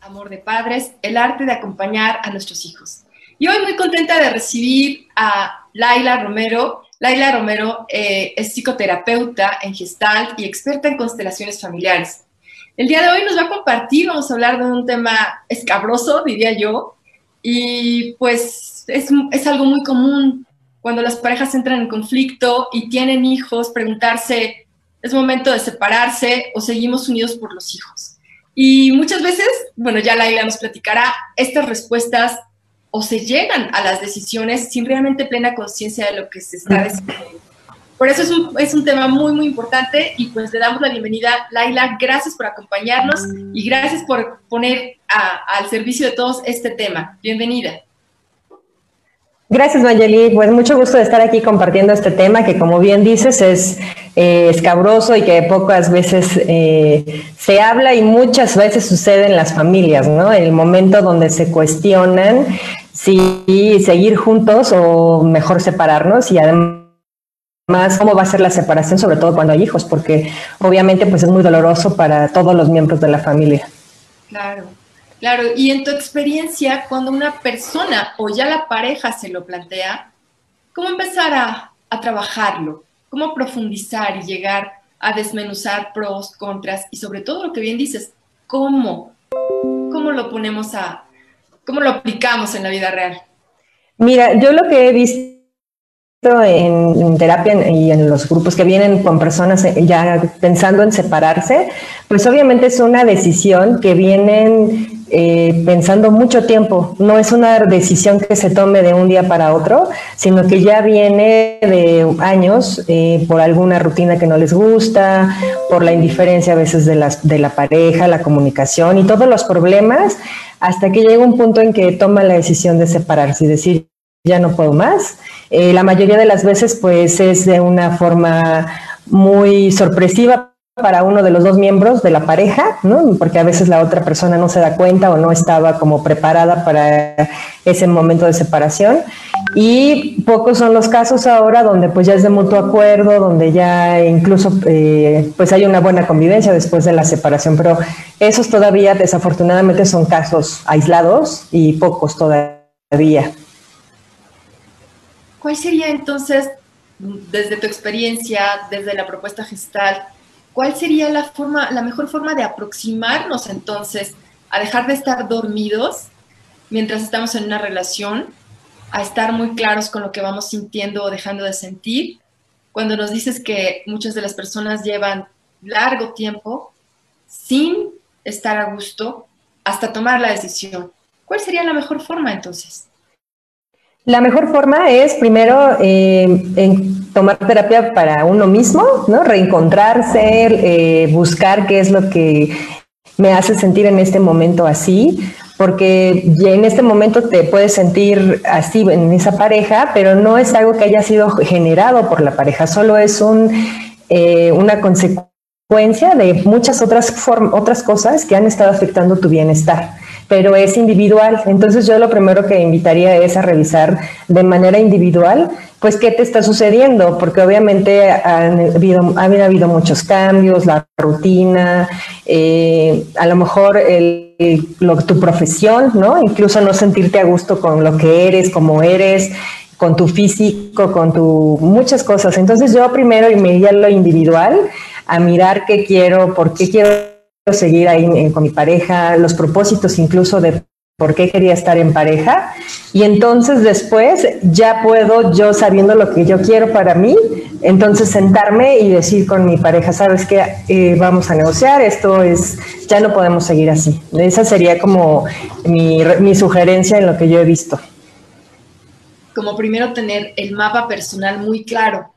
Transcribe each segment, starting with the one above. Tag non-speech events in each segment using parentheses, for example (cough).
Amor de Padres, el arte de acompañar a nuestros hijos. Y hoy muy contenta de recibir a Laila Romero. Laila Romero eh, es psicoterapeuta en Gestalt y experta en constelaciones familiares. El día de hoy nos va a compartir, vamos a hablar de un tema escabroso, diría yo, y pues es, es algo muy común cuando las parejas entran en conflicto y tienen hijos, preguntarse, ¿es momento de separarse o seguimos unidos por los hijos? Y muchas veces, bueno, ya Laila nos platicará, estas respuestas o se llegan a las decisiones sin realmente plena conciencia de lo que se está decidiendo. Por eso es un, es un, tema muy, muy importante y pues le damos la bienvenida. Laila, gracias por acompañarnos y gracias por poner al servicio de todos este tema. Bienvenida. Gracias, Mayeli. Pues mucho gusto de estar aquí compartiendo este tema que, como bien dices, es eh, escabroso y que pocas veces eh, se habla y muchas veces sucede en las familias, ¿no? El momento donde se cuestionan si seguir juntos o mejor separarnos y además cómo va a ser la separación, sobre todo cuando hay hijos, porque obviamente pues es muy doloroso para todos los miembros de la familia. Claro. Claro, y en tu experiencia, cuando una persona o ya la pareja se lo plantea, ¿cómo empezar a, trabajarlo? ¿Cómo profundizar y llegar a desmenuzar pros, contras y sobre todo lo que bien dices, cómo, cómo lo ponemos a, cómo lo aplicamos en la vida real? Mira, yo lo que he visto en, terapia y en los grupos que vienen con personas ya pensando en separarse, pues obviamente es una decisión que vienen eh, pensando mucho tiempo. No es una decisión que se tome de un día para otro, sino que ya viene de años eh, por alguna rutina que no les gusta, por la indiferencia a veces de, las, de la pareja, la comunicación y todos los problemas, hasta que llega un punto en que toma la decisión de separarse y decir, ya no puedo más. Eh, la mayoría de las veces pues es de una forma muy sorpresiva para uno de los dos miembros de la pareja, ¿no? porque a veces la otra persona no se da cuenta o no estaba como preparada para ese momento de separación. Y pocos son los casos ahora donde pues ya es de mutuo acuerdo, donde ya incluso eh, pues hay una buena convivencia después de la separación, pero esos todavía desafortunadamente son casos aislados y pocos todavía. ¿Cuál sería entonces, desde tu experiencia, desde la propuesta gestal, cuál sería la forma, la mejor forma de aproximarnos entonces a dejar de estar dormidos mientras estamos en una relación, a estar muy claros con lo que vamos sintiendo o dejando de sentir? Cuando nos dices que muchas de las personas llevan largo tiempo sin estar a gusto hasta tomar la decisión. ¿Cuál sería la mejor forma entonces? La mejor forma es primero eh, tomar terapia para uno mismo, ¿no? Reencontrarse, eh, buscar qué es lo que me hace sentir en este momento así, porque en este momento te puedes sentir así en esa pareja, pero no es algo que haya sido generado por la pareja, solo es un, eh, una consecuencia de muchas otras, otras cosas que han estado afectando tu bienestar pero es individual. Entonces yo lo primero que invitaría es a revisar de manera individual, pues qué te está sucediendo, porque obviamente han habido, habido muchos cambios, la rutina, eh, a lo mejor el, tu profesión, ¿no? Incluso no sentirte a gusto con lo que eres, como eres, con tu físico, con tu muchas cosas. Entonces yo primero me iría a lo individual, a mirar qué quiero, por qué quiero seguir ahí con mi pareja, los propósitos incluso de por qué quería estar en pareja. Y entonces después ya puedo, yo sabiendo lo que yo quiero para mí, entonces sentarme y decir con mi pareja, sabes que eh, vamos a negociar, esto es, ya no podemos seguir así. Esa sería como mi, mi sugerencia en lo que yo he visto. Como primero tener el mapa personal muy claro,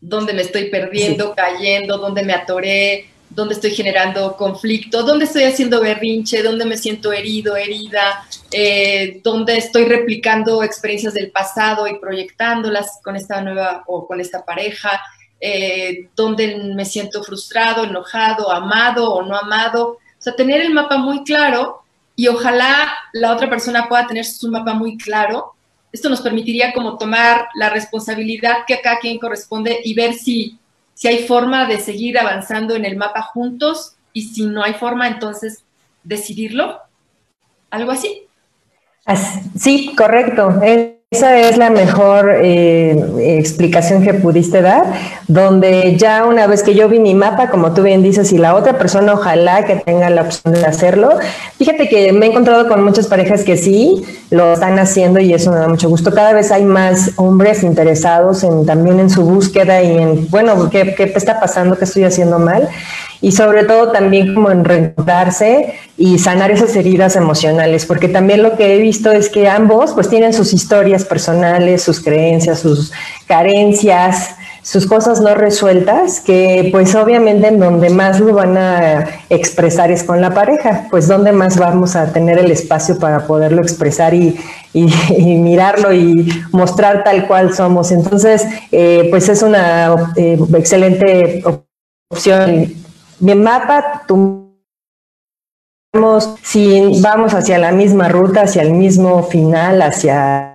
dónde me estoy perdiendo, cayendo, dónde me atoré, dónde estoy generando conflicto, dónde estoy haciendo berrinche, dónde me siento herido, herida, eh, dónde estoy replicando experiencias del pasado y proyectándolas con esta nueva o con esta pareja, eh, dónde me siento frustrado, enojado, amado o no amado. O sea, tener el mapa muy claro y ojalá la otra persona pueda tener su mapa muy claro. Esto nos permitiría como tomar la responsabilidad que a cada quien corresponde y ver si si hay forma de seguir avanzando en el mapa juntos y si no hay forma, entonces decidirlo. algo así. Sí, correcto. Esa es la mejor eh, explicación que pudiste dar, donde ya una vez que yo vi mi mapa, como tú bien dices, y la otra persona ojalá que tenga la opción de hacerlo, fíjate que me he encontrado con muchas parejas que sí lo están haciendo y eso me da mucho gusto. Cada vez hay más hombres interesados en, también en su búsqueda y en, bueno, ¿qué, qué está pasando? ¿Qué estoy haciendo mal? Y sobre todo también como en reencontrarse y sanar esas heridas emocionales, porque también lo que he visto es que ambos pues tienen sus historias personales, sus creencias, sus carencias, sus cosas no resueltas, que pues obviamente en donde más lo van a expresar es con la pareja, pues donde más vamos a tener el espacio para poderlo expresar (laughs) y, mirarlo y mostrar tal cual somos. Entonces, eh, pues es una eh, excelente opción mi mapa, tú si vamos hacia la misma ruta, hacia el mismo final, hacia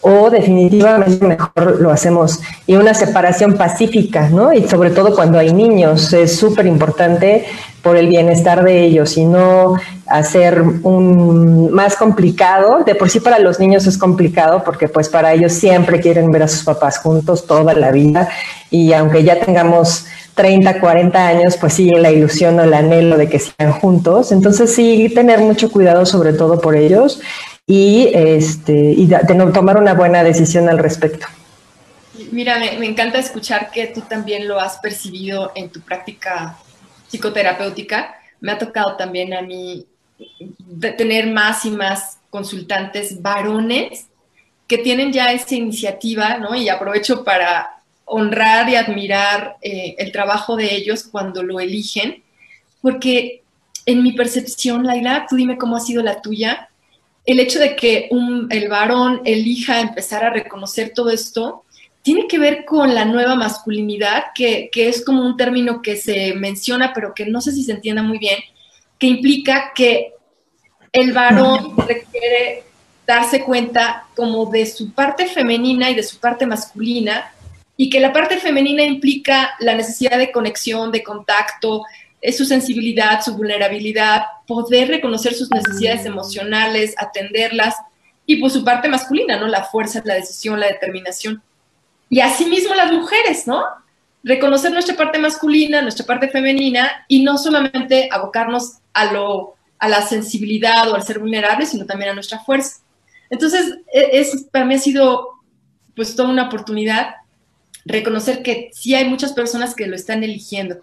o definitivamente mejor lo hacemos y una separación pacífica, ¿no? Y sobre todo cuando hay niños es súper importante por el bienestar de ellos y no hacer un más complicado. De por sí para los niños es complicado porque pues para ellos siempre quieren ver a sus papás juntos toda la vida y aunque ya tengamos 30, 40 años, pues sigue la ilusión o el anhelo de que sigan juntos. Entonces sí, tener mucho cuidado sobre todo por ellos y, este, y tomar una buena decisión al respecto. Mira, me, encanta escuchar que tú también lo has percibido en tu práctica psicoterapéutica. Me ha tocado también a mí tener más y más consultantes varones que tienen ya esa iniciativa, ¿no? Y aprovecho para honrar y admirar eh, el trabajo de ellos cuando lo eligen, porque en mi percepción, Laila, tú dime cómo ha sido la tuya, el hecho de que el varón elija empezar a reconocer todo esto, tiene que ver con la nueva masculinidad, que, que es como un término que se menciona, pero que no sé si se entienda muy bien, que implica que el varón requiere darse cuenta como de su parte femenina y de su parte masculina, y que la parte femenina implica la necesidad de conexión, de contacto, su sensibilidad, su vulnerabilidad, poder reconocer sus necesidades emocionales, atenderlas, y pues su parte masculina, ¿no? La fuerza, la decisión, la determinación. Y asimismo las mujeres, ¿no? Reconocer nuestra parte masculina, nuestra parte femenina, y no solamente abocarnos a, lo, a la sensibilidad o al ser vulnerable, sino también a nuestra fuerza. Entonces, e, es, para mí ha sido pues toda una oportunidad reconocer que sí hay muchas personas que lo están eligiendo.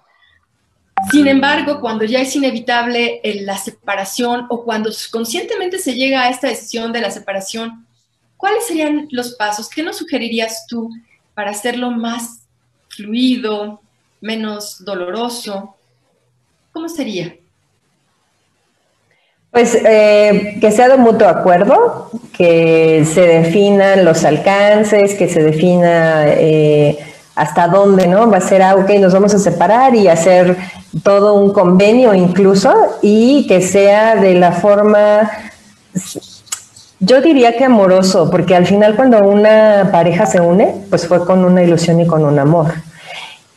Sin embargo, cuando ya es inevitable la separación o cuando conscientemente se llega a esta decisión de la separación, ¿cuáles serían los pasos? ¿Qué nos sugerirías tú para hacerlo más fluido, menos doloroso? ¿Cómo sería? Pues eh, que sea de mutuo acuerdo, que se definan los alcances, que se defina eh, hasta dónde, ¿no? Va a ser, ah, ok, nos vamos a separar y hacer todo un convenio incluso y que sea de la forma, yo diría que amoroso, porque al final cuando una pareja se une, pues fue con una ilusión y con un amor.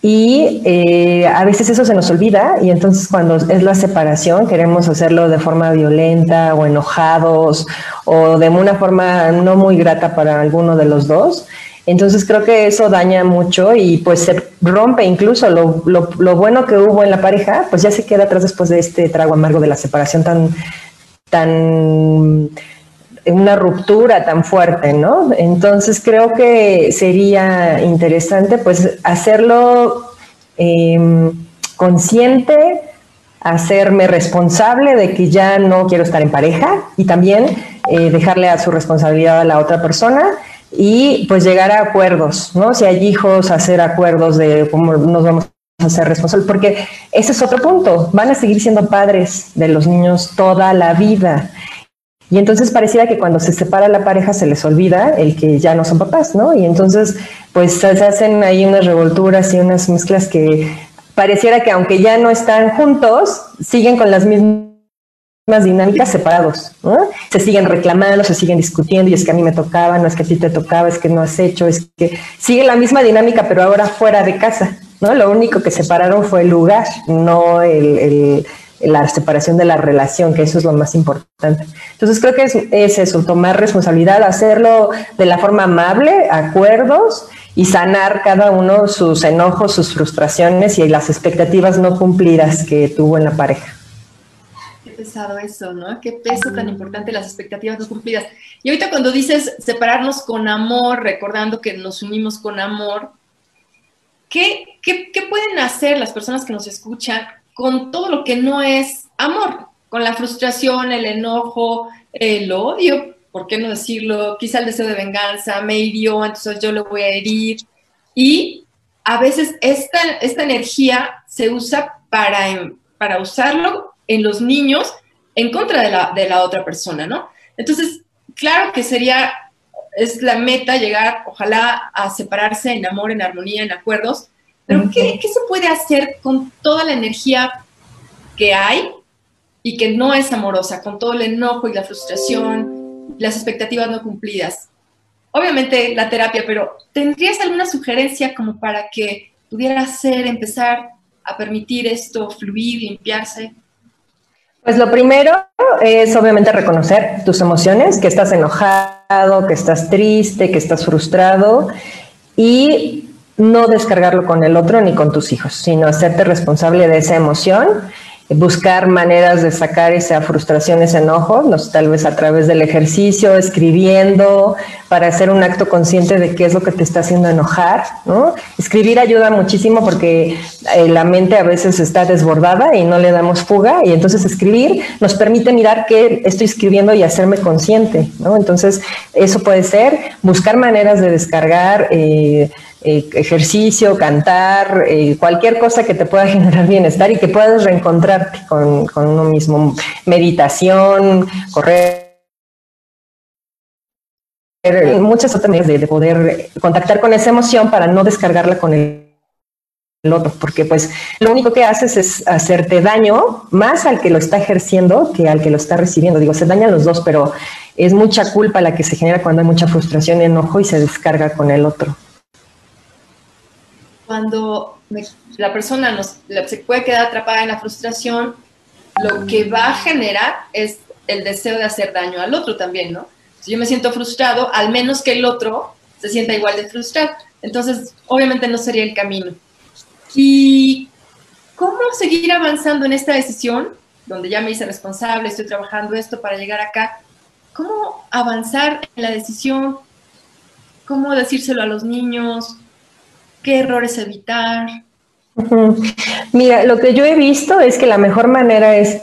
Y eh, a veces eso se nos olvida y entonces cuando es la separación queremos hacerlo de forma violenta o enojados o de una forma no muy grata para alguno de los dos. Entonces creo que eso daña mucho y pues se rompe incluso lo, lo, lo bueno que hubo en la pareja, pues ya se queda atrás después de este trago amargo de la separación tan, tan una ruptura tan fuerte, ¿no? Entonces creo que sería interesante pues hacerlo em, consciente, hacerme responsable de que ya no quiero estar en pareja y también eh, dejarle a su responsabilidad a la otra persona y pues llegar a acuerdos, ¿no? Si hay hijos, hacer acuerdos de cómo nos vamos a hacer responsables, porque ese es otro punto, van a seguir siendo padres de los niños toda la vida y entonces pareciera que cuando se separa la pareja se les olvida el que ya no son papás, ¿no? Y entonces pues se hacen ahí unas revolturas y unas mezclas que pareciera que aunque ya no están juntos, siguen con las mismas dinámicas separados, ¿no? Se siguen reclamando, se siguen discutiendo y es que a mí me tocaba, no es que a ti te tocaba, es que no has hecho, es que sigue la misma dinámica pero ahora fuera de casa, ¿no? Lo único que separaron fue el lugar, no el la separación de la relación, que eso es lo más importante. Entonces creo que es, es eso, tomar responsabilidad, hacerlo de la forma amable, acuerdos y sanar cada uno sus enojos, sus frustraciones y las expectativas no cumplidas que tuvo en la pareja. Qué pesado eso, ¿no? Qué peso tan importante las expectativas no cumplidas. Y ahorita cuando dices separarnos con amor, recordando que nos unimos con amor, ¿qué, qué, qué pueden hacer las personas que nos escuchan con todo lo que no es amor? Con la frustración, el enojo, el odio, ¿por qué no decirlo? Quizá el deseo de venganza me hirió, entonces yo lo voy a herir. Y a veces esta, esta energía se usa para, para usarlo en los niños en contra de la, de la otra persona, ¿no? Entonces, claro que sería, es la meta llegar, ojalá, a separarse en amor, en armonía, en acuerdos, pero ¿qué, ¿qué se puede hacer con toda la energía que hay y que no es amorosa, con todo el enojo y la frustración las expectativas no cumplidas. Obviamente la terapia, pero ¿tendrías alguna sugerencia como para que pudiera ser, empezar a permitir esto fluir, limpiarse? Pues lo primero es obviamente reconocer tus emociones, que estás enojado, que estás triste, que estás frustrado y no descargarlo con el otro ni con tus hijos, sino hacerte responsable de esa emoción buscar maneras de sacar esa frustración, ese enojo, no, tal vez a través del ejercicio, escribiendo, para hacer un acto consciente de qué es lo que te está haciendo enojar. ¿no? Escribir ayuda muchísimo porque eh, la mente a veces está desbordada y no le damos fuga, y entonces escribir nos permite mirar qué estoy escribiendo y hacerme consciente. ¿no? Entonces, eso puede ser buscar maneras de descargar. Eh, eh, ejercicio, cantar, eh, cualquier cosa que te pueda (laughs) generar bienestar y que puedas reencontrarte con, uno mismo. Meditación, correr muchas otras maneras de, poder contactar con esa emoción para no descargarla con el, otro, porque pues lo único que haces es hacerte daño más al que lo está ejerciendo que al que lo está recibiendo. Digo, se dañan los dos, pero es mucha culpa la que se genera cuando hay mucha frustración y enojo y se descarga con el otro cuando la persona nos, se puede quedar atrapada en la frustración, lo que va a generar es el deseo de hacer daño al otro también, ¿no? Si yo me siento frustrado, al menos que el otro se sienta igual de frustrado. Entonces, obviamente no sería el camino. ¿Y cómo seguir avanzando en esta decisión, donde ya me hice responsable, estoy trabajando esto para llegar acá? ¿Cómo avanzar en la decisión? ¿Cómo decírselo a los niños? Qué errores evitar. Mira, lo que yo he visto es que la mejor manera es,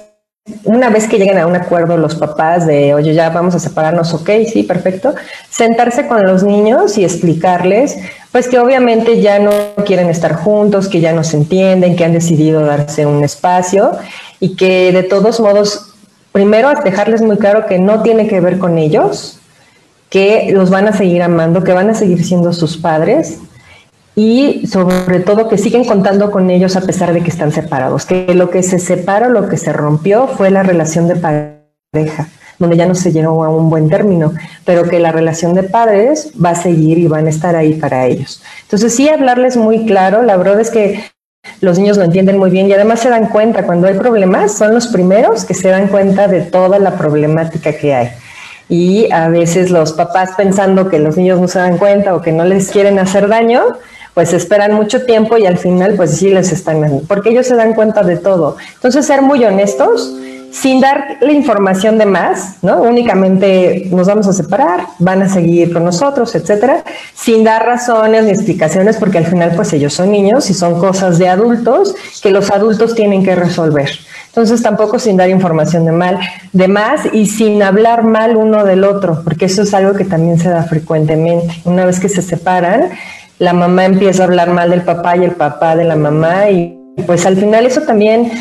una vez que lleguen a un acuerdo los papás de, oye, ya vamos a separarnos, ok, sí, perfecto, sentarse con los niños y explicarles, pues que obviamente ya no quieren estar juntos, que ya no se entienden, que han decidido darse un espacio y que de todos modos, primero dejarles muy claro que no tiene que ver con ellos, que los van a seguir amando, que van a seguir siendo sus padres y sobre todo que siguen contando con ellos a pesar de que están separados, que lo que se separó, lo que se rompió fue la relación de pareja, donde ya no se llegó a un buen término, pero que la relación de padres va a seguir y van a estar ahí para ellos. Entonces sí hablarles muy claro, la verdad es que los niños lo entienden muy bien y además se dan cuenta cuando hay problemas, son los primeros que se dan cuenta de toda la problemática que hay y a veces los papás pensando que los niños no se dan cuenta o que no les quieren hacer daño, pues esperan mucho tiempo y al final pues sí les están, porque ellos se dan cuenta de todo. Entonces ser muy honestos, sin dar la información de más, ¿no? Únicamente nos vamos a separar, van a seguir con nosotros, etcétera, sin dar razones ni explicaciones, porque al final pues ellos son niños y son cosas de adultos que los adultos tienen que resolver. Entonces tampoco sin dar información de mal, de más y sin hablar mal uno del otro, porque eso es algo que también se da frecuentemente. Una vez que se separan, la mamá empieza a hablar mal del papá y el papá de la mamá y pues al final eso también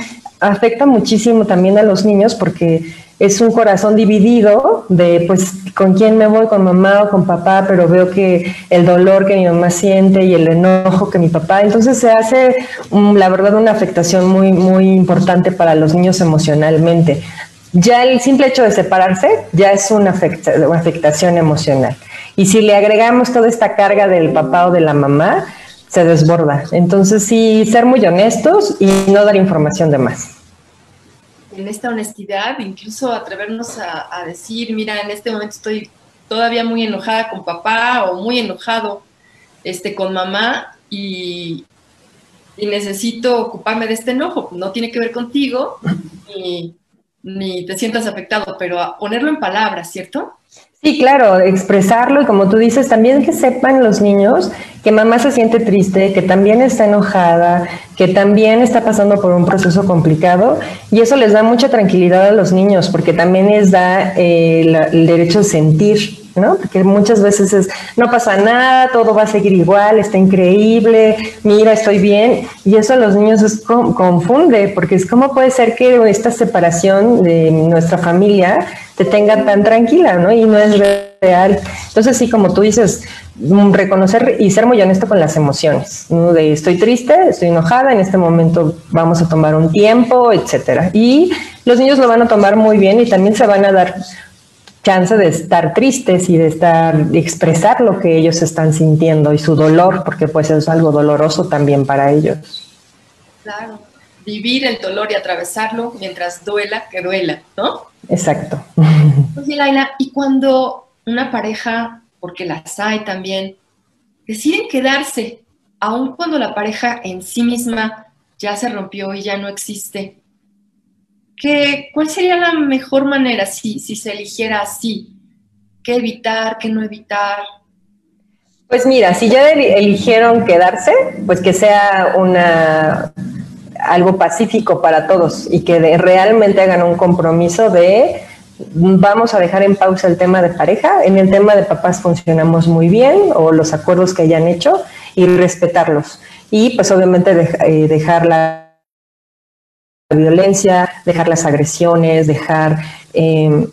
afecta muchísimo también a los niños porque es un corazón dividido de pues con quién me voy, con mamá o con papá, pero veo que el dolor que mi mamá siente y el enojo que mi papá, entonces se hace mm, la verdad una afectación muy muy importante para los niños emocionalmente. Ya el simple hecho de separarse ya es una, una afectación emocional. Y si le agregamos toda esta carga del papá o de la mamá, se desborda. Entonces sí, ser muy honestos y no dar información de más. en esta honestidad, incluso atrevernos a, decir, mira, en este momento estoy todavía muy enojada con papá o muy enojado este, con mamá y, necesito ocuparme de este enojo. No tiene que ver contigo ni, ni te sientas afectado, pero ponerlo en palabras, ¿cierto? Sí, claro, expresarlo y como tú dices, también que sepan los niños que mamá se siente triste, que también está enojada, que también está pasando por un proceso complicado y eso les da mucha tranquilidad a los niños porque también les da eh, el derecho a sentir ¿no? Porque muchas veces es, no pasa nada, todo va a seguir igual, está increíble, mira, estoy bien. Y eso a los niños confunde, porque es cómo puede ser que esta separación de nuestra familia te tenga tan tranquila, ¿no? Y no es real. Entonces, sí, como tú dices, mm, reconocer y ser muy honesto con las emociones, ¿no? De estoy triste, estoy enojada, en este momento vamos a tomar un tiempo, etcétera. Y los niños lo van a tomar muy bien y también se van a dar chance de estar tristes y de estar de expresar lo que ellos están sintiendo y su dolor, porque pues es algo doloroso también para ellos. Claro, vivir el dolor y atravesarlo mientras duela, que duela, ¿no? Exacto. Oye, Laila, y cuando una pareja, porque las hay también, deciden quedarse, aun cuando la pareja en sí misma ya se rompió y ya no existe, ¿cuál sería la mejor manera si, si se eligiera así? ¿Qué evitar, qué no evitar? Pues mira, si ya eligieron quedarse, pues que sea una algo pacífico para todos y que realmente hagan un compromiso de vamos a dejar en pausa el tema de pareja, en el tema de papás funcionamos muy bien o los acuerdos que hayan hecho y respetarlos. Y pues obviamente eh, dejar la violencia, dejar las agresiones, dejar, em,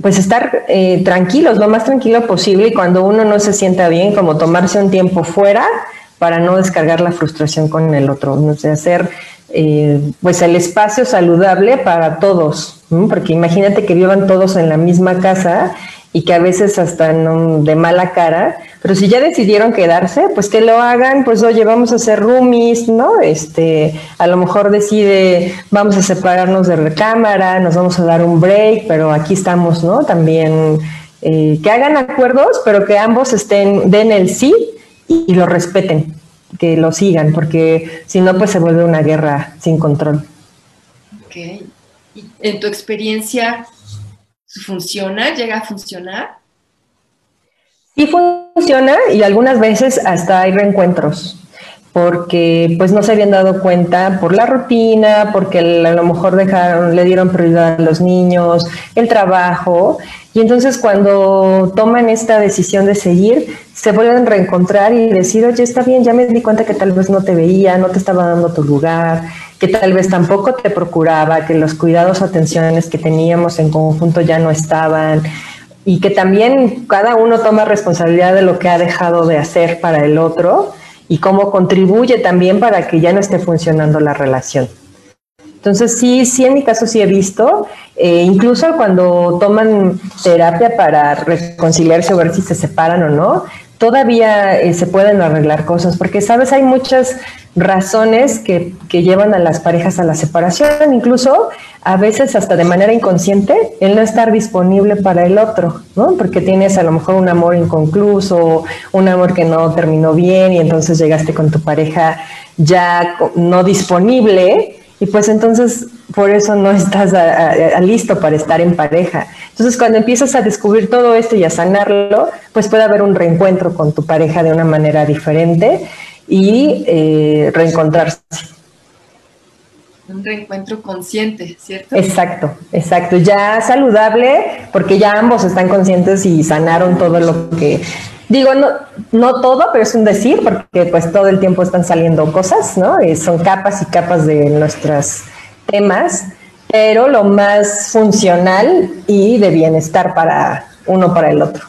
pues estar eh, tranquilos, lo más tranquilo posible y cuando uno no se sienta bien, como tomarse un tiempo fuera para no descargar la frustración con el otro, no sé, hacer eh, pues el espacio saludable para todos, porque imagínate que vivan todos en la misma casa y que a veces hasta de mala cara, pero si ya decidieron quedarse, pues que lo hagan, pues oye, vamos a hacer roomies, ¿no? Este, a lo mejor decide, vamos a separarnos de recámara, nos vamos a dar un break, pero aquí estamos, ¿no? También eh, que hagan acuerdos, pero que ambos estén, den el sí y, lo respeten, que lo sigan, porque si no, pues se vuelve una guerra sin control. Ok. ¿Y en tu experiencia, ¿Funciona? ¿Llega a funcionar? Sí funciona y algunas veces hasta hay reencuentros porque pues no se habían dado cuenta por la rutina, porque a lo mejor dejaron, le dieron prioridad a los niños, el trabajo, y entonces cuando toman esta decisión de seguir, se vuelven a reencontrar y decir, oye, está bien, ya me di cuenta que tal vez no te veía, no te estaba dando tu lugar, que tal vez tampoco te procuraba, que los cuidados o atenciones que teníamos en conjunto ya no estaban y que también cada uno toma responsabilidad de lo que ha dejado de hacer para el otro y cómo contribuye también para que ya no esté funcionando la relación. Entonces sí, sí en mi caso sí he visto, eh, incluso cuando toman terapia para reconciliarse o ver si se separan o no, todavía eh, se pueden arreglar cosas, porque sabes, hay muchas razones que, que, llevan a las parejas a la separación, incluso a veces hasta de manera inconsciente, el no estar disponible para el otro, ¿no? Porque tienes a lo mejor un amor inconcluso, un amor que no terminó bien y entonces llegaste con tu pareja ya no disponible y pues entonces por eso no estás listo para estar en pareja. Entonces cuando empiezas a descubrir todo esto y a sanarlo, pues puede haber un reencuentro con tu pareja de una manera diferente y eh, reencontrarse. Un reencuentro consciente, ¿cierto? Exacto, exacto. Ya saludable, porque ya ambos están conscientes y sanaron todo lo que Digo, no, no todo, pero es un decir, porque pues todo el tiempo están saliendo cosas, ¿no? Eh, son capas y capas de nuestros temas, pero lo más funcional y de bienestar para uno para el otro.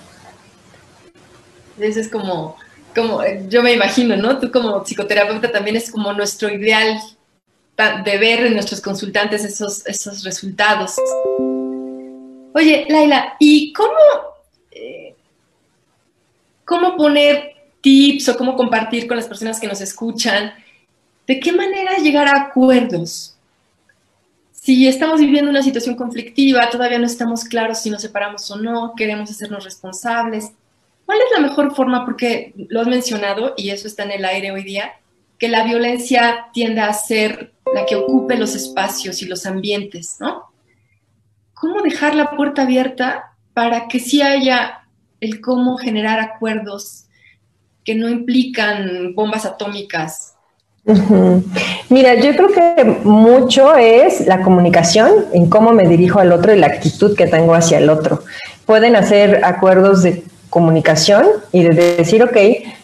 Eso es como, como, yo me imagino, ¿no? Tú como psicoterapeuta también es como nuestro ideal de ver en nuestros consultantes esos, esos resultados. Oye, Laila, ¿y cómo cómo poner tips o cómo compartir con las personas que nos escuchan, de qué manera llegar a acuerdos si estamos viviendo una situación conflictiva, todavía no estamos claros si nos separamos o no, queremos hacernos responsables. ¿Cuál es la mejor forma? Porque lo has mencionado y eso está en el aire hoy día, que la violencia tiende a ser la que ocupe los espacios y los ambientes, ¿no? ¿Cómo dejar la puerta abierta para que sí haya el cómo generar acuerdos que no implican bombas atómicas Mira, yo creo que mucho es la comunicación en cómo me dirijo al otro y la actitud que tengo hacia el otro. Pueden hacer acuerdos de comunicación y de decir, ok,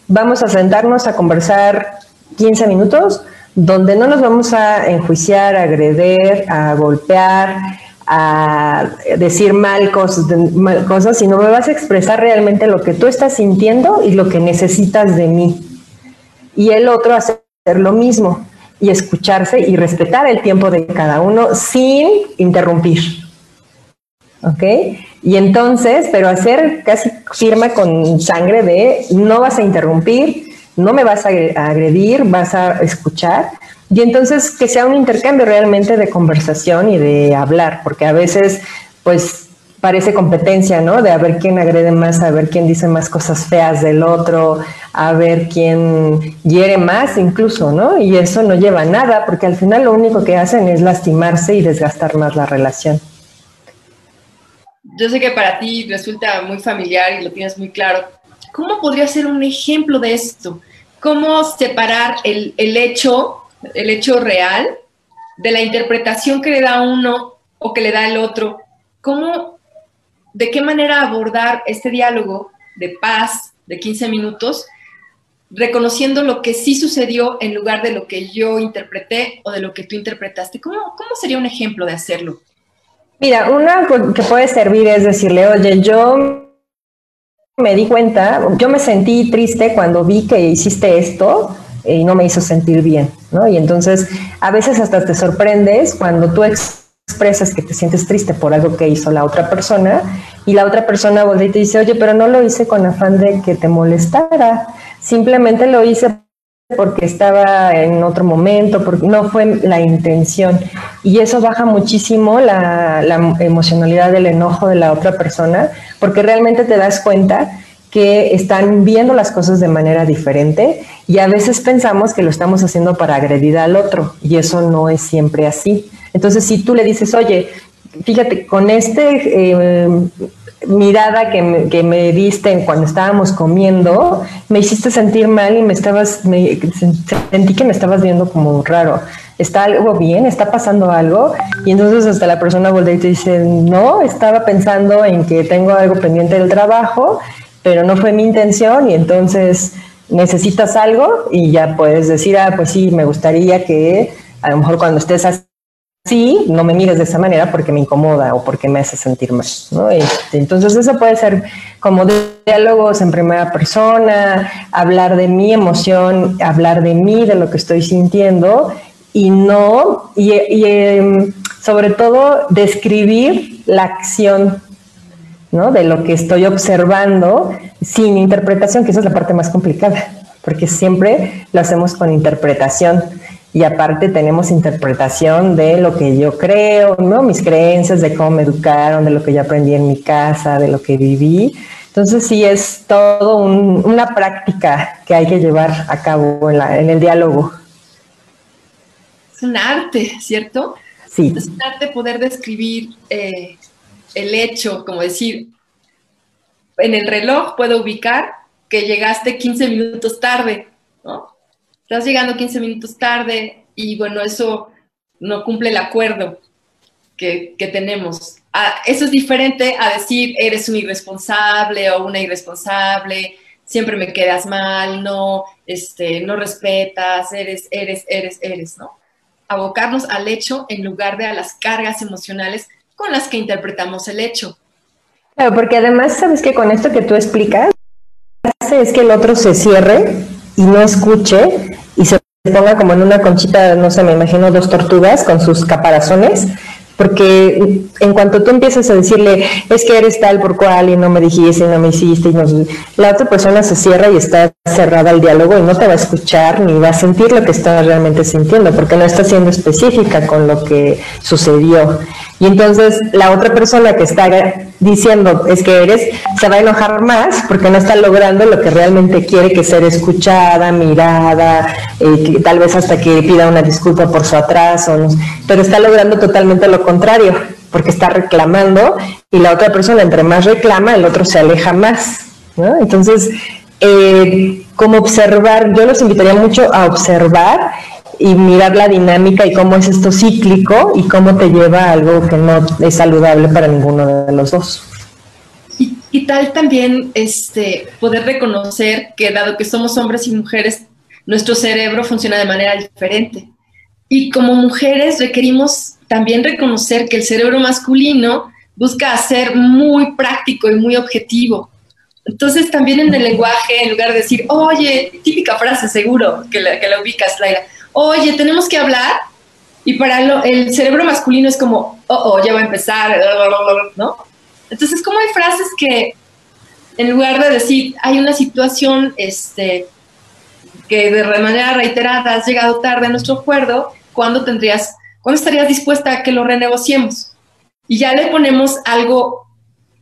vamos a sentarnos a conversar 15 minutos donde no nos vamos a enjuiciar, a agreder, a golpear, a decir mal cosas, mal cosas, sino me vas a expresar realmente lo que tú estás sintiendo y lo que necesitas de mí. Y el otro hace lo mismo y escucharse y respetar el tiempo de cada uno sin interrumpir. ¿Ok? Y entonces, pero hacer casi firma con sangre de no vas a interrumpir, no me vas a agredir, vas a escuchar. Y entonces que sea un intercambio realmente de conversación y de hablar, porque a veces, pues parece competencia, ¿no? De a ver quién agrede más, a ver quién dice más cosas feas del otro, a ver quién hiere más incluso, ¿no? Y eso no lleva a nada, porque al final lo único que hacen es lastimarse y desgastar más la relación. Yo sé que para ti resulta muy familiar y lo tienes muy claro. ¿Cómo podría ser un ejemplo de esto? ¿Cómo separar el, el hecho, el hecho real, de la interpretación que le da uno o que le da el otro? ¿Cómo de qué manera abordar este diálogo de paz de 15 minutos, reconociendo lo que sí sucedió en lugar de lo que yo interpreté o de lo que tú interpretaste. ¿Cómo, cómo sería un ejemplo de hacerlo? Mira, una que puede servir es decirle, oye, yo me di cuenta, yo me sentí triste cuando vi que hiciste esto y no me hizo sentir bien, ¿no? Y entonces a veces hasta te sorprendes cuando tú expresas que te sientes triste por algo que hizo la otra persona y la otra persona voltea y te dice, oye, pero no lo hice con afán de que te molestara, simplemente lo hice porque estaba en otro momento, porque no fue la intención. Y eso baja muchísimo la, la emocionalidad del enojo de la otra persona, porque realmente te das cuenta que están viendo las cosas de manera diferente y a veces pensamos que lo estamos haciendo para agredir al otro y eso no es siempre así. Entonces, si tú le dices, oye, fíjate, con este eh, mirada que me, que me, diste cuando estábamos comiendo, me hiciste sentir mal y me estabas, me, sentí que me estabas viendo como raro. ¿Está algo bien? ¿Está pasando algo? Y entonces hasta la persona voltea y te dice, no, estaba pensando en que tengo algo pendiente del trabajo, pero no fue mi intención y entonces necesitas algo y ya puedes decir, ah, pues sí, me gustaría que a lo mejor cuando estés así, sí, no me mires de esa manera porque me incomoda o porque me hace sentir mal. ¿no? Este, entonces eso puede ser como diálogos en primera persona, hablar de mi emoción, hablar de mí, de lo que estoy sintiendo y no, y, em, sobre todo describir la acción ¿no? de lo que estoy observando sin interpretación, que esa es la parte más complicada, porque siempre lo hacemos con interpretación y aparte tenemos interpretación de lo que yo creo, ¿no? Mis creencias, de cómo me educaron, de lo que yo aprendí en mi casa, de lo que viví. Entonces sí es todo una práctica que hay que llevar a cabo en, en, el diálogo. Es un arte, ¿cierto? Sí. Es un arte poder describir eh, el hecho, como decir, en el reloj puedo ubicar que llegaste 15 minutos tarde, ¿no? estás llegando 15 minutos tarde y bueno, eso no cumple el acuerdo que, tenemos. Ah, eso es diferente a decir, eres un irresponsable o una irresponsable, siempre me quedas mal, no, este, no respetas, eres, eres, eres, eres, ¿no? Abocarnos al hecho en lugar de a las cargas emocionales con las que interpretamos el hecho. Claro, porque además, sabes que con esto que tú explicas, hace es que el otro se cierre y no escuche y se ponga como en una conchita, no sé, me imagino dos tortugas con sus caparazones porque en cuanto tú empiezas a decirle, es que eres tal por cual y no me dijiste y no me hiciste, y no, la otra persona se cierra y está cerrada al diálogo y no te va a escuchar ni va a sentir lo que está realmente sintiendo, porque no está siendo específica con lo que sucedió. Y entonces la otra persona que está diciendo es que eres, se va a enojar más porque no está logrando lo que realmente quiere, que ser escuchada, mirada, eh, tal vez hasta que pida una disculpa por su atraso, pero está logrando totalmente lo contrario, porque está reclamando y la otra persona entre más reclama, el otro se aleja más. Entonces, eh, como observar, yo los invitaría mucho a observar y mirar la dinámica y cómo es esto cíclico y cómo te lleva a algo que no es saludable para ninguno de los dos. Y, y, tal también este, poder reconocer que dado que somos hombres y mujeres, nuestro cerebro funciona de manera diferente. Y como mujeres requerimos también reconocer que el cerebro masculino busca ser muy práctico y muy objetivo. Entonces también en el lenguaje, en lugar de decir, oye, típica frase seguro que la, que la ubicas, Laira, oye, tenemos que hablar, y para el cerebro masculino es como, oh, oh, ya va a empezar, ¿no? Entonces, como hay frases que en lugar de decir, hay una situación este, que de manera reiterada has llegado tarde a nuestro acuerdo, ¿cuándo tendrías ¿Cuándo estarías dispuesta a que lo renegociemos? Y ya le ponemos algo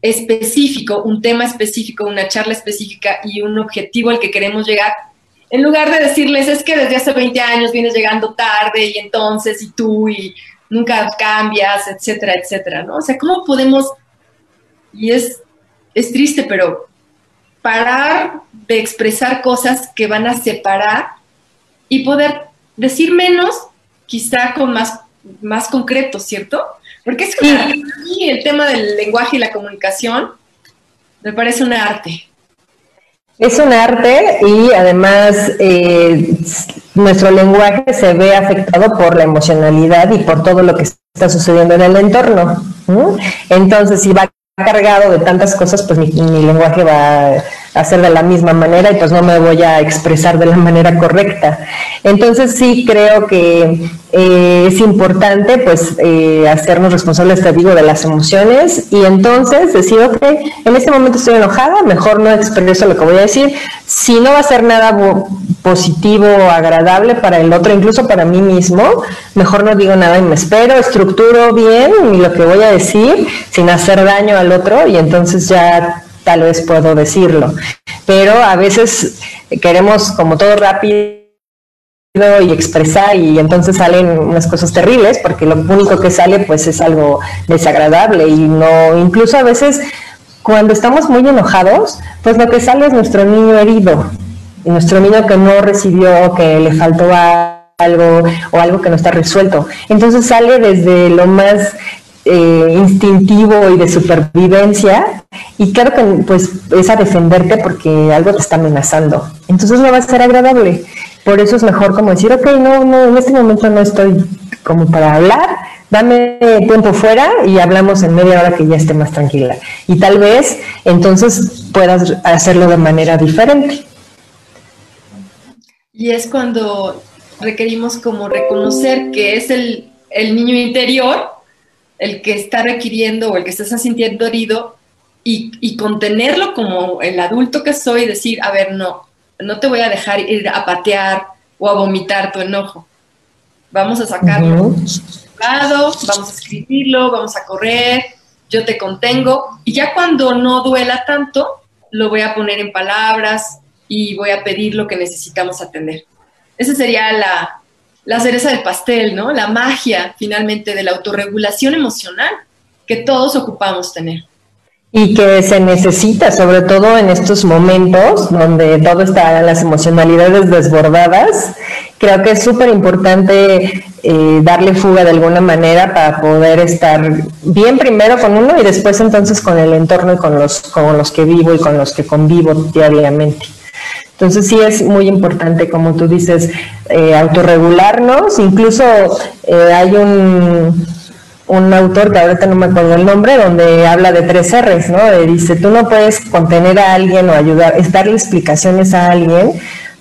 específico, un tema específico, una charla específica y un objetivo al que queremos llegar, en lugar de decirles, es que desde hace 20 años vienes llegando tarde y entonces y tú y nunca cambias, etcétera, etcétera, ¿no? O sea, ¿cómo podemos, y es, es triste, pero parar de expresar cosas que van a separar y poder decir menos, quizá con más más concreto, ¿cierto? Porque es que el tema del lenguaje y la comunicación me parece un arte. Es un arte y además eh, nuestro lenguaje se ve afectado por la emocionalidad y por todo lo que está sucediendo en el entorno. Entonces, si va cargado de tantas cosas, pues mi, lenguaje va a ser de la misma manera y pues no me voy a expresar de la manera correcta. Entonces sí creo que eh, es importante pues eh, hacernos responsables, te digo, de las emociones y entonces decir, ok, en este momento estoy enojada, mejor no expreso lo que voy a decir. Si no va a ser nada positivo o agradable para el otro, incluso para mí mismo, mejor no digo nada y me espero, estructuro bien lo que voy a decir sin hacer daño al otro y entonces ya tal vez puedo decirlo. Pero a veces queremos como todo rápido y expresar y entonces salen unas cosas terribles porque lo único que sale pues es algo desagradable y no incluso a veces cuando estamos muy enojados pues lo que sale es nuestro niño herido nuestro niño que no recibió que le faltó algo o algo que no está resuelto entonces sale desde lo más eh, instintivo y de supervivencia y claro que pues es a defenderte porque algo te está amenazando. Entonces no va a ser agradable. Por eso es mejor como decir, ok, no, no, en este momento no estoy como para hablar, dame tiempo fuera y hablamos en media hora que ya esté más tranquila. Y tal vez entonces puedas hacerlo de manera diferente. Y es cuando requerimos como reconocer que es el, el niño interior el que está requiriendo o el que está sintiendo herido y, contenerlo como el adulto que soy decir, a ver, no, no te voy a dejar ir a patear o a vomitar tu enojo. Vamos a sacarlo lado, vamos a escribirlo, vamos a correr, yo te contengo y ya cuando no duela tanto, lo voy a poner en palabras y voy a pedir lo que necesitamos atender. Esa sería la, la cereza del pastel, ¿no? La magia finalmente de la autorregulación emocional que todos ocupamos tener. Y que se necesita, sobre todo en estos momentos donde todo está, las emocionalidades desbordadas, creo que es súper importante eh, darle fuga de alguna manera para poder estar bien primero con uno y después entonces con el entorno y con los, con los que vivo y con los que convivo diariamente. Entonces sí es muy importante, como tú dices, eh, autorregularnos. Incluso eh, hay un, un autor que ahorita no me acuerdo el nombre, donde habla de tres R's, ¿no? dice, tú no puedes contener a alguien o ayudar, darle explicaciones a alguien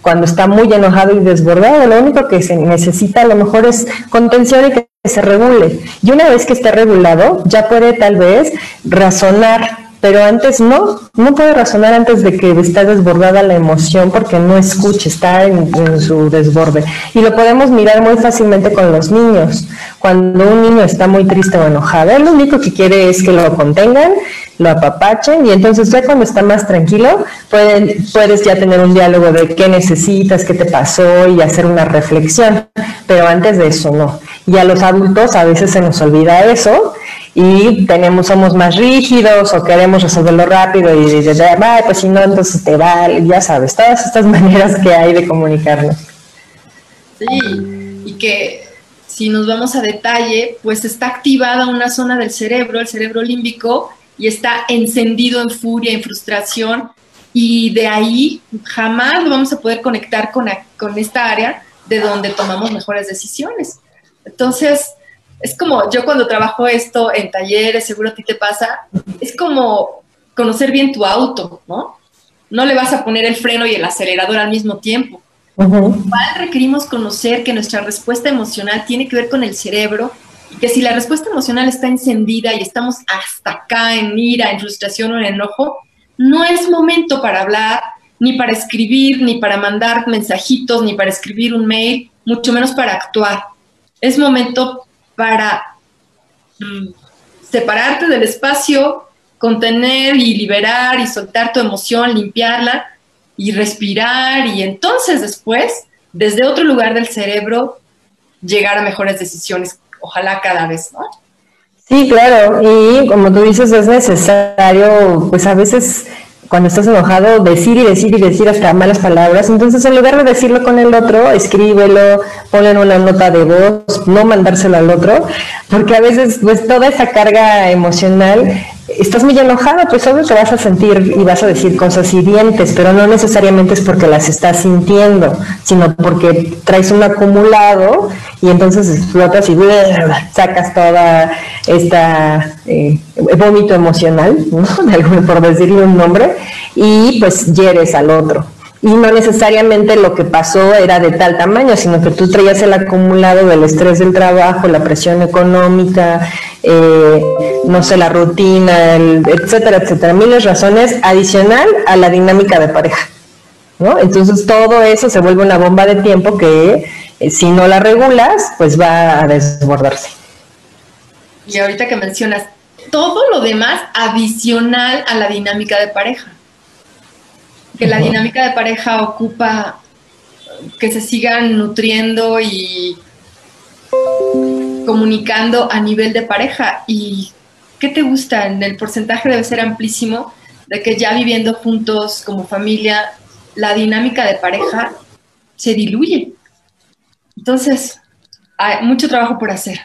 cuando está muy enojado y desbordado. Lo único que se necesita a lo mejor es contención y que se regule. Y una vez que esté regulado, ya puede tal vez razonar pero antes no, no puede razonar antes de que está desbordada la emoción porque no escucha, está en, su desborde. Y lo podemos mirar muy fácilmente con los niños. Cuando un niño está muy triste o enojado, lo único que quiere es que lo contengan, lo apapachen y entonces ya cuando está más tranquilo pueden, puedes ya tener un diálogo de qué necesitas, qué te pasó y hacer una reflexión. Pero antes de eso no. Y a los adultos a veces se nos olvida eso y tenemos, somos más rígidos o queremos resolverlo rápido y dices, pues si no, entonces te va, ya sabes, todas estas (laughs) maneras que hay de comunicarnos. Sí, y que si nos vamos a detalle, pues está activada una zona del cerebro, el cerebro límbico, y está encendido en furia, en frustración, y de ahí jamás vamos a poder conectar con, con esta área de donde tomamos mejores decisiones. Entonces, es como yo cuando trabajo esto en talleres, seguro a ti te pasa, es como conocer bien tu auto, ¿no? No le vas a poner el freno y el acelerador al mismo tiempo. requerimos conocer que nuestra respuesta emocional tiene que ver con el cerebro y que si la respuesta emocional está encendida y estamos hasta acá en ira, en frustración o en enojo, no es momento para hablar, ni para escribir, ni para mandar mensajitos, ni para escribir un mail, mucho menos para actuar. Es momento para mm, separarte del espacio, contener y liberar y soltar tu emoción, limpiarla y respirar y entonces después, desde otro lugar del cerebro, llegar a mejores decisiones, ojalá cada vez, ¿no? Sí, claro, y como tú dices, es necesario, pues a veces cuando estás enojado, decir y decir y decir hasta malas palabras. Entonces, en lugar de decirlo con el otro, escríbelo, ponle una nota de voz, no mandárselo al otro, porque a veces, pues, toda esa carga emocional, estás muy enojado, pues obvio te vas a sentir y vas a decir cosas hirientes, pero no necesariamente es porque las estás sintiendo, sino porque traes un acumulado y entonces explotas y sacas toda esta eh, vómito emocional, ¿no? (laughs) por decirle un nombre, y pues hieres al otro. Y no necesariamente lo que pasó era de tal tamaño, sino que tú traías el acumulado del estrés del trabajo, la presión económica, eh, no sé, la rutina, etcétera, etcétera. Miles razones adicional a la dinámica de pareja. ¿no? Entonces todo eso se vuelve una bomba de tiempo que eh, si no la regulas, pues va a desbordarse. Y ahorita que mencionas, todo lo demás adicional a la dinámica de pareja. Que la dinámica de pareja ocupa que se sigan nutriendo y comunicando a nivel de pareja. ¿Y qué te gusta? El porcentaje debe ser amplísimo de que ya viviendo juntos como familia, la dinámica de pareja se diluye. Entonces, hay mucho trabajo por hacer.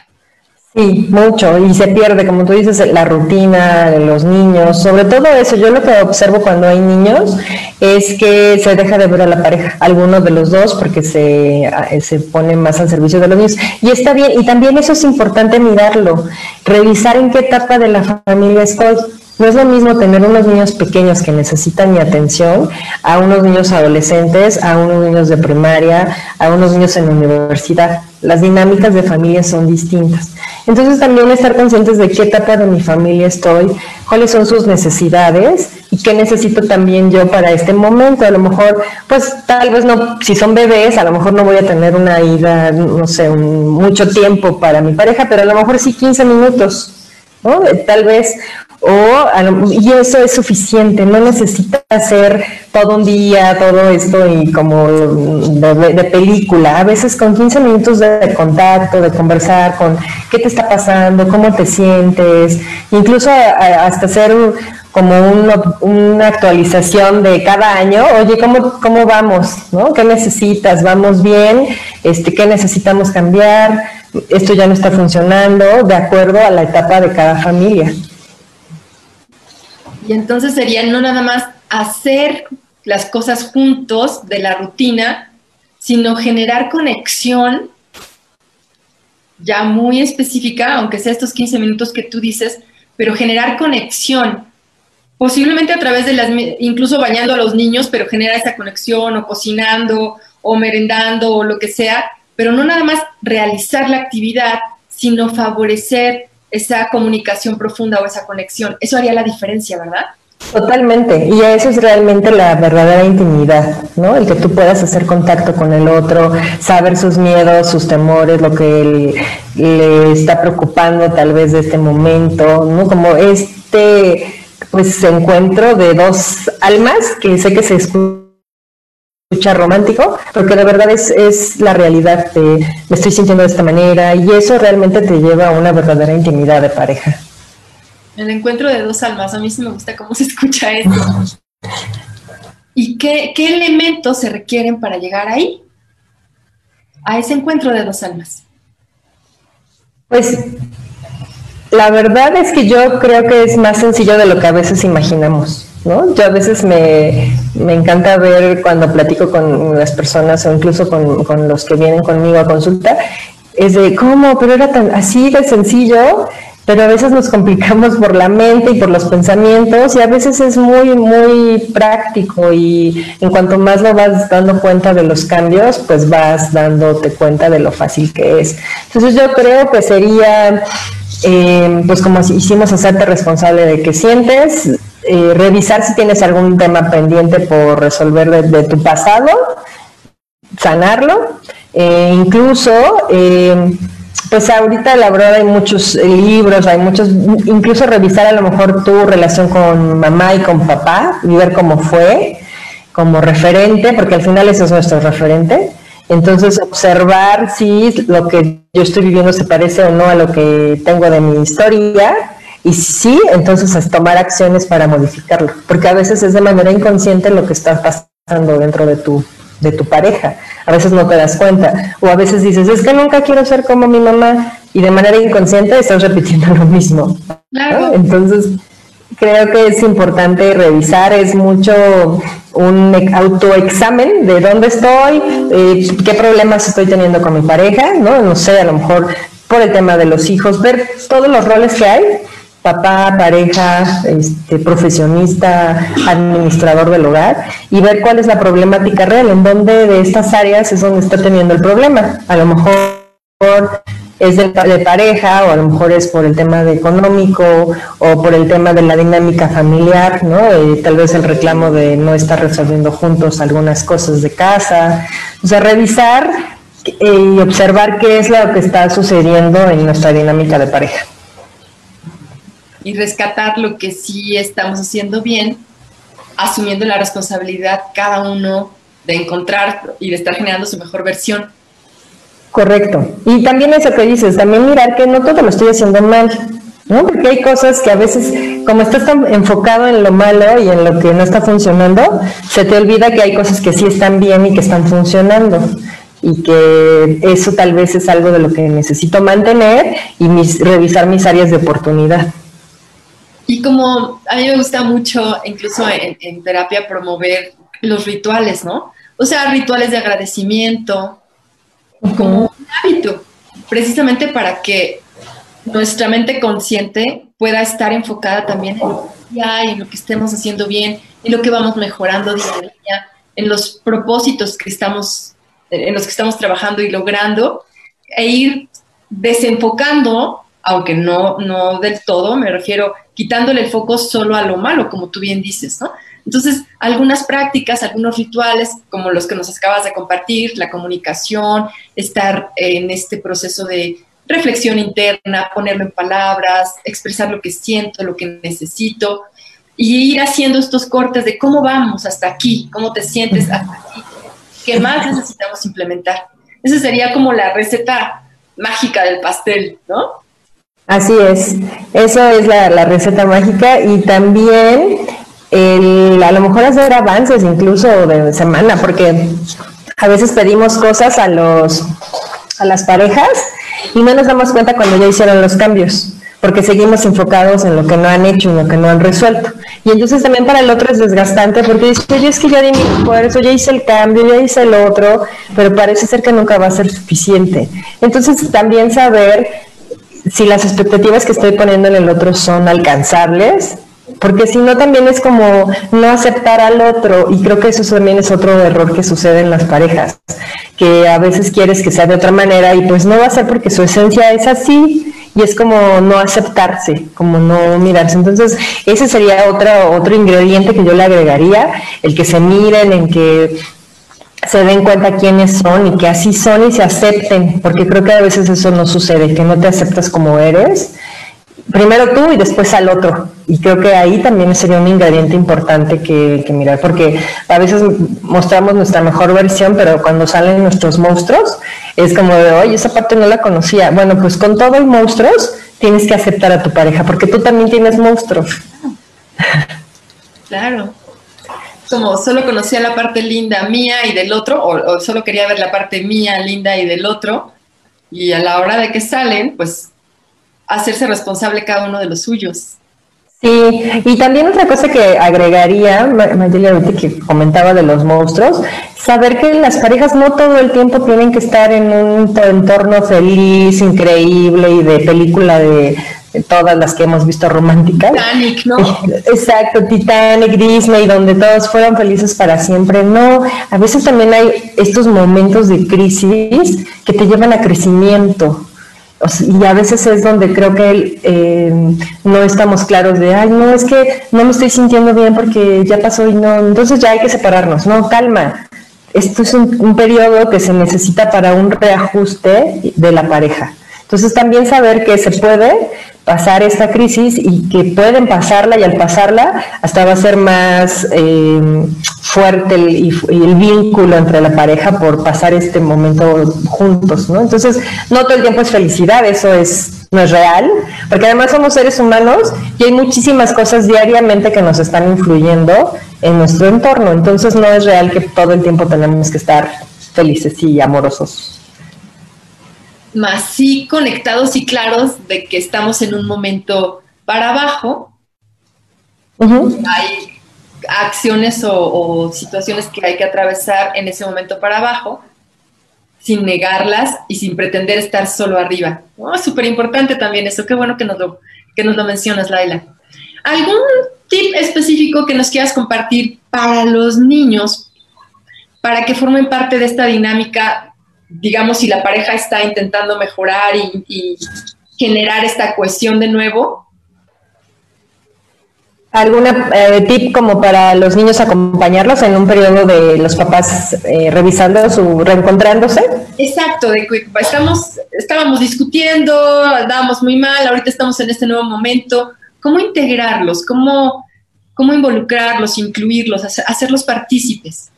Sí, mucho, y se pierde, como tú dices, la rutina de los niños, sobre todo eso, yo lo que observo cuando hay niños es que se deja de ver a la pareja, alguno de los dos, porque se, se pone más al servicio de los niños. Y está bien, y también eso es importante mirarlo, revisar en qué etapa de la familia estoy. No es lo mismo tener unos niños pequeños que necesitan mi atención a unos niños adolescentes, a unos niños de primaria, a unos niños en la universidad. Las dinámicas de familia son distintas. Entonces también estar conscientes de qué etapa de mi familia estoy, cuáles son sus necesidades y qué necesito también yo para este momento. A lo mejor, pues tal vez no, si son bebés, a lo mejor no voy a tener una ida, no sé, mucho tiempo para mi pareja, pero a lo mejor sí 15 minutos. ¿no? Tal vez o, y eso es suficiente, no necesita hacer todo un día, todo esto y como de, película. A veces con 15 minutos de contacto, de conversar con qué te está pasando, cómo te sientes, incluso hasta hacer como una actualización de cada año, oye, ¿cómo, cómo vamos? ¿no? ¿Qué necesitas? ¿Vamos bien? Este, ¿Qué necesitamos cambiar? Esto ya no está funcionando, de acuerdo a la etapa de cada familia. Y entonces sería no nada más hacer las cosas juntos de la rutina, sino generar conexión ya muy específica, aunque sea estos 15 minutos que tú dices, pero generar conexión, posiblemente a través de las, incluso bañando a los niños, pero generar esa conexión o cocinando o merendando o lo que sea, pero no nada más realizar la actividad, sino favorecer esa comunicación profunda o esa conexión. Eso haría la diferencia, ¿verdad? Totalmente, y eso es realmente la verdadera intimidad, ¿no? El que tú puedas hacer contacto con el otro, saber sus miedos, sus temores, lo que le está preocupando tal vez de este momento, ¿no? Como este pues encuentro de dos almas que sé que se escucha romántico, porque de verdad es, es la realidad de me estoy sintiendo de esta manera y eso realmente te lleva a una verdadera intimidad de pareja. El encuentro de dos almas, a mí sí me gusta cómo se escucha eso. ¿Y qué, qué elementos se requieren para llegar ahí? A ese encuentro de dos almas. Pues la verdad es que yo creo que es más sencillo de lo que a veces imaginamos. ¿No? Yo a veces me, me encanta ver cuando platico con las personas o incluso con, con, los que vienen conmigo a consulta, es de cómo, pero era tan así de sencillo pero a veces nos complicamos por la mente y por los pensamientos y a veces es muy, muy práctico y en cuanto más lo vas dando cuenta de los cambios, pues vas dándote cuenta de lo fácil que es. Entonces yo creo que sería, eh, pues como hicimos, hacerte responsable de que sientes, eh, revisar si tienes algún tema pendiente por resolver de, tu pasado, sanarlo, eh, incluso pues ahorita la verdad hay muchos libros, hay muchos, incluso revisar a lo mejor tu relación con mamá y con papá y ver cómo fue como referente, porque al final eso es nuestro referente. Entonces observar si lo que yo estoy viviendo se parece o no a lo que tengo de mi historia y si sí, entonces es tomar acciones para modificarlo, porque a veces es de manera inconsciente lo que está pasando dentro de tu de tu pareja. A veces no te das cuenta. O a veces dices, es que nunca quiero ser como mi mamá. Y de manera inconsciente estás repitiendo lo mismo. Entonces, creo que es importante revisar, es mucho un autoexamen de dónde estoy, eh, qué problemas estoy teniendo con mi pareja, ¿no? No sé, a lo mejor por el tema de los hijos, ver todos los roles que hay papá, pareja, este, profesionista, administrador del hogar y ver cuál es la problemática real, en dónde de estas áreas es donde está teniendo el problema. A lo mejor es de, pareja o a lo mejor es por el tema de económico o por el tema de la dinámica familiar, ¿no? Eh, tal vez el reclamo de no estar resolviendo juntos algunas cosas de casa. O sea, revisar eh, y observar qué es lo que está sucediendo en nuestra dinámica de pareja y rescatar lo que sí estamos haciendo bien, asumiendo la responsabilidad cada uno de encontrar y de estar generando su mejor versión. Correcto. Y también eso que dices, también mirar que no todo lo estoy haciendo mal, ¿no? Porque hay cosas que a veces, como estás tan enfocado en lo malo y en lo que no está funcionando, se te olvida que hay cosas que sí están bien y que están funcionando y que eso tal vez es algo de lo que necesito mantener y revisar mis áreas de oportunidad. Y como a mí me gusta mucho, incluso en, terapia, promover los rituales, ¿no? O sea, rituales de agradecimiento, como un hábito, precisamente para que nuestra mente consciente pueda estar enfocada también en lo que hay, en lo que estemos haciendo bien, en lo que vamos mejorando día a día, en los propósitos que estamos, en los que estamos trabajando y logrando, e ir desenfocando, aunque no, no del todo, me refiero quitándole el foco solo a lo malo, como tú bien dices, ¿no? Entonces, algunas prácticas, algunos rituales, como los que nos acabas de compartir, la comunicación, estar en este proceso de reflexión interna, ponerlo en palabras, expresar lo que siento, lo que necesito, y ir haciendo estos cortes de cómo vamos hasta aquí, cómo te sientes hasta aquí, qué más necesitamos implementar. Esa sería como la receta mágica del pastel, ¿no? Así es, eso es la, receta mágica y también el, a lo mejor hacer avances incluso de semana, porque a veces pedimos cosas a los a las parejas y no nos damos cuenta cuando ya hicieron los cambios, porque seguimos enfocados en lo que no han hecho y lo que no han resuelto. Y entonces también para el otro es desgastante porque dice, oye, es que ya di mi esfuerzo, ya hice el cambio, ya hice el otro, pero parece ser que nunca va a ser suficiente. Entonces también saber si las expectativas que estoy poniendo en el otro son alcanzables, porque si no también es como no aceptar al otro y creo que eso también es otro error que sucede en las parejas, que a veces quieres que sea de otra manera y pues no va a ser porque su esencia es así y es como no aceptarse, como no mirarse. Entonces, ese sería otro, otro ingrediente que yo le agregaría, el que se miren, en que se den cuenta quiénes son y que así son y se acepten, porque creo que a veces eso no sucede, que no te aceptas como eres primero tú y después al otro. Y creo que ahí también sería un ingrediente importante que, mirar, porque a veces mostramos nuestra mejor versión, pero cuando salen nuestros monstruos, es como de, oye, esa parte no la conocía. Bueno, pues con todo y monstruos tienes que aceptar a tu pareja, porque tú también tienes monstruos. Claro. Como solo conocía la parte linda mía y del otro, o solo quería ver la parte mía, linda y del otro, y a la hora de que salen, pues hacerse responsable cada uno de los suyos. Sí, y también otra cosa que agregaría, Mayeli ahorita que comentaba de los monstruos, saber que las parejas no todo el tiempo tienen que estar en un entorno feliz, increíble y de película de, todas las que hemos visto románticas. Titanic, ¿no? (laughs) Exacto, Titanic, Disney, donde todos fueron felices para siempre. No, a veces también hay estos momentos de crisis que te llevan a crecimiento y a veces es donde creo que eh, no estamos claros de, ay, no, es que no me estoy sintiendo bien porque ya pasó y no, entonces ya hay que separarnos. No, calma. Esto es un periodo que se necesita para un reajuste de la pareja. Entonces también saber que se puede pasar esta crisis y que pueden pasarla y al pasarla hasta va a ser más eh, fuerte el, vínculo entre la pareja por pasar este momento juntos, ¿no? Entonces no todo el tiempo es felicidad, eso es no es real, porque además somos seres humanos y hay muchísimas cosas diariamente que nos están influyendo en nuestro entorno, entonces no es real que todo el tiempo tenemos que estar felices y amorosos más sí conectados y claros de que estamos en un momento para abajo. Hay acciones o, situaciones que hay que atravesar en ese momento para abajo, sin negarlas y sin pretender estar solo arriba. Oh, Súper importante también eso, qué bueno que nos, lo, que nos lo mencionas, Laila. ¿Algún tip específico que nos quieras compartir para los niños para que formen parte de esta dinámica digamos, si la pareja está intentando mejorar y, generar esta cohesión de nuevo. ¿Alguna eh, tip como para los niños acompañarlos en un periodo de los papás eh, revisando su reencontrándose? Exacto, de estamos, estábamos discutiendo, andábamos muy mal, ahorita estamos en este nuevo momento. ¿Cómo integrarlos? ¿Cómo, cómo involucrarlos, incluirlos, hacerlos partícipes?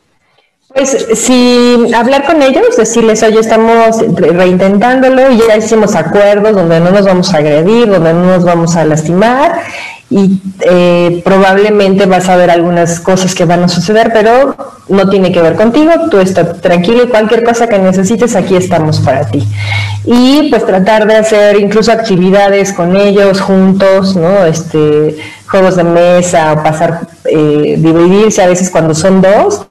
Pues si hablar con ellos, decirles, oye, estamos reintentándolo y ya hicimos acuerdos donde no nos vamos a agredir, donde no nos vamos a lastimar y eh, probablemente vas a ver algunas cosas que van a suceder, pero no tiene que ver contigo, tú estás tranquilo y cualquier cosa que necesites, aquí estamos para ti. Y pues tratar de hacer incluso actividades con ellos juntos, ¿no? Este, juegos de mesa o pasar, eh, dividirse a veces cuando son dos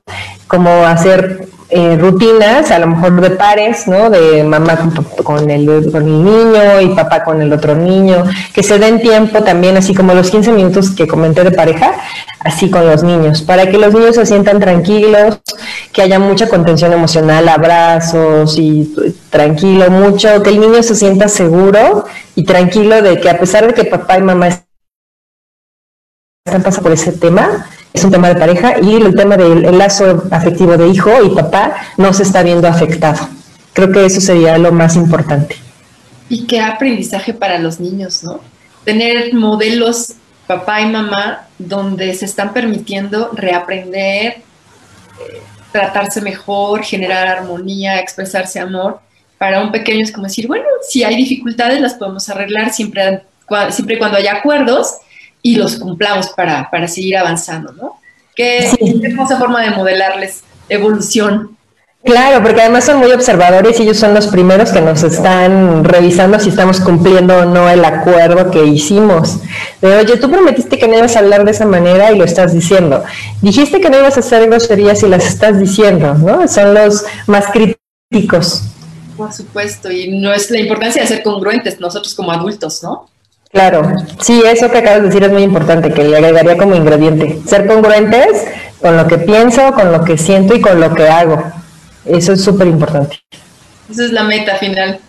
como hacer eh, rutinas, a lo mejor de pares, ¿no? De mamá con, el, con el niño y papá con el otro niño, que se den tiempo también, así como los 15 minutos que comenté de pareja, así con los niños, para que los niños se sientan tranquilos, que haya mucha contención emocional, abrazos y tranquilo mucho, que el niño se sienta seguro y tranquilo de que a pesar de que papá y mamá están pasando por ese tema, es un tema de pareja y el tema del lazo afectivo de hijo y papá no se está viendo afectado. Creo que eso sería lo más importante. Y qué aprendizaje para los niños, ¿no? Tener modelos papá y mamá donde se están permitiendo reaprender, eh, tratarse mejor, generar armonía, expresarse amor. Para un pequeño es como decir, bueno, si hay dificultades las podemos arreglar siempre, siempre cuando haya acuerdos y los cumplamos para, para seguir avanzando, ¿no? Qué, hermosa forma de modelarles evolución. Claro, porque además son muy observadores y ellos son los primeros que nos están revisando si estamos cumpliendo o no el acuerdo que hicimos. De, oye, tú prometiste que no ibas a hablar de esa manera y lo estás diciendo. Dijiste que no ibas a hacer groserías y las estás diciendo, ¿no? Son los más críticos. Por supuesto, y no es la importancia de ser congruentes nosotros como adultos, ¿no? Claro, sí, eso que acabas de decir es muy importante, que le agregaría como ingrediente. Ser congruentes con lo que pienso, con lo que siento y con lo que hago. Eso es súper importante. Esa es la meta final.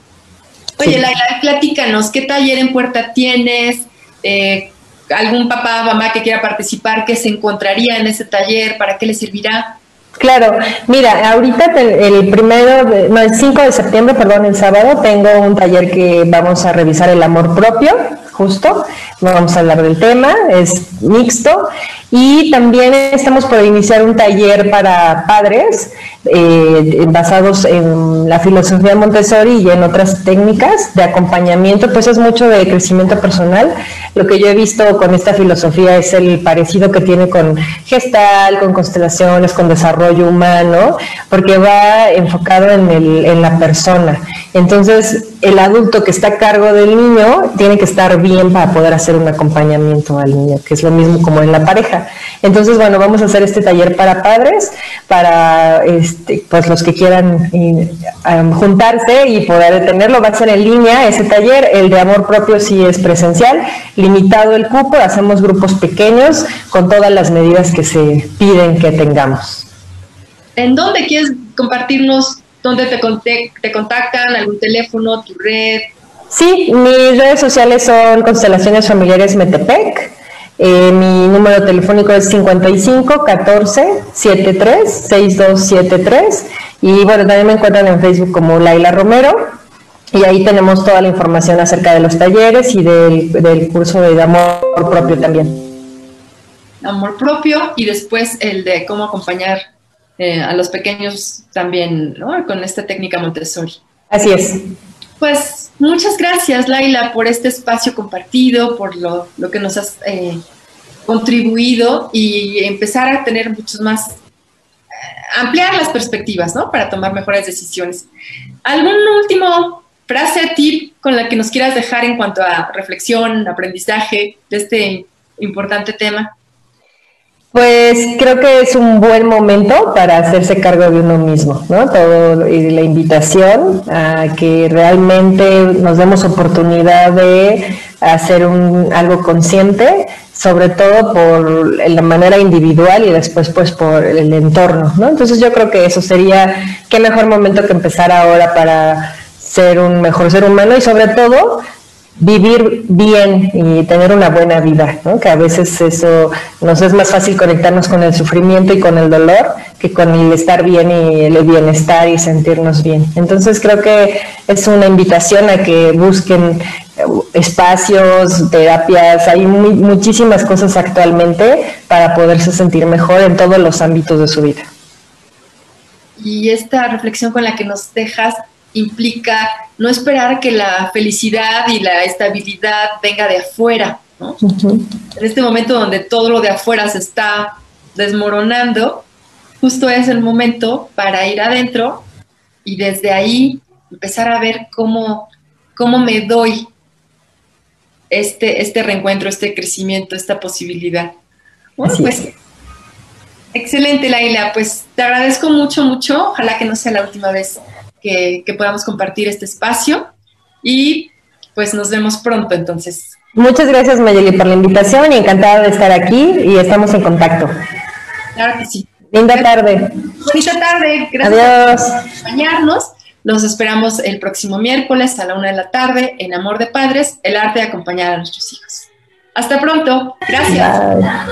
Oye, Laila, platícanos, ¿qué taller en puerta tienes? Eh, ¿Algún papá, mamá que quiera participar, que se encontraría en ese taller? ¿Para qué le servirá? Claro, mira, ahorita el primero, no, el 5 de septiembre, perdón, el sábado, tengo un taller que vamos a revisar el amor propio, justo, no vamos a hablar del tema, es mixto, y también estamos por iniciar un taller para padres eh, basados en la filosofía Montessori y en otras técnicas de acompañamiento, pues es mucho de crecimiento personal. Lo que yo he visto con esta filosofía es el parecido que tiene con gestal, con constelaciones, con desarrollo humano, porque va enfocado en, el, en la persona. Entonces, el adulto que está a cargo del niño tiene que estar bien para poder hacer un acompañamiento al niño, que es lo mismo como en la pareja. Entonces, bueno, vamos a hacer este taller para padres, para este, pues los que quieran eh, juntarse y poder tenerlo. Va a ser en línea ese taller. El de amor propio sí es presencial, limitado el cupo, hacemos grupos pequeños con todas las medidas que se piden que tengamos. ¿En dónde quieres compartirnos ¿Dónde te, te contactan? ¿Algún teléfono? ¿Tu red? Sí, mis redes sociales son Constelaciones Familiares Metepec. Eh, mi número telefónico es 55 14 73 6273 y bueno, también me encuentran en Facebook como Laila Romero y ahí tenemos toda la información acerca de los talleres y del, del curso de amor propio también. Amor propio y después el de cómo acompañar eh, a los pequeños también, ¿no? Con esta técnica Montessori. Así es. Pues muchas gracias, Laila, por este espacio compartido, por lo, que nos has eh, contribuido y empezar a tener muchos más, eh, ampliar las perspectivas, ¿no? Para tomar mejores decisiones. ¿Algún último frase, tip con la que nos quieras dejar en cuanto a reflexión, aprendizaje de este importante tema? Pues creo que es un buen momento para hacerse cargo de uno mismo, ¿no? Todo y la invitación a que realmente nos demos oportunidad de hacer un, algo consciente, sobre todo por la manera individual y después pues por el entorno, ¿no? Entonces yo creo que eso sería qué mejor momento que empezar ahora para ser un mejor ser humano y sobre todo vivir bien y tener una buena vida, que a veces eso nos es más fácil conectarnos con el sufrimiento y con el dolor que con el estar bien y el bienestar y sentirnos bien. Entonces creo que es una invitación a que busquen eh, espacios, terapias, hay muchísimas cosas actualmente para poderse sentir mejor en todos los ámbitos de su vida. Y esta reflexión con la que nos dejas implica no esperar que la felicidad y la estabilidad venga de afuera. En este momento donde todo lo de afuera se está desmoronando, justo es el momento para ir adentro y desde ahí empezar a ver cómo, cómo me doy este, este reencuentro, este crecimiento, esta posibilidad. Bueno, pues excelente, Laila. Pues te agradezco mucho, mucho. Ojalá que no sea la última vez que, podamos compartir este espacio y pues nos vemos pronto entonces. Muchas gracias Mayeli por la invitación y encantada de estar aquí y estamos en contacto. Claro que sí. Linda tarde. Bonita tarde. Gracias Adiós. por acompañarnos. Los esperamos el próximo miércoles a la una de la tarde en Amor de Padres, el arte de acompañar a nuestros hijos. Hasta pronto. Gracias.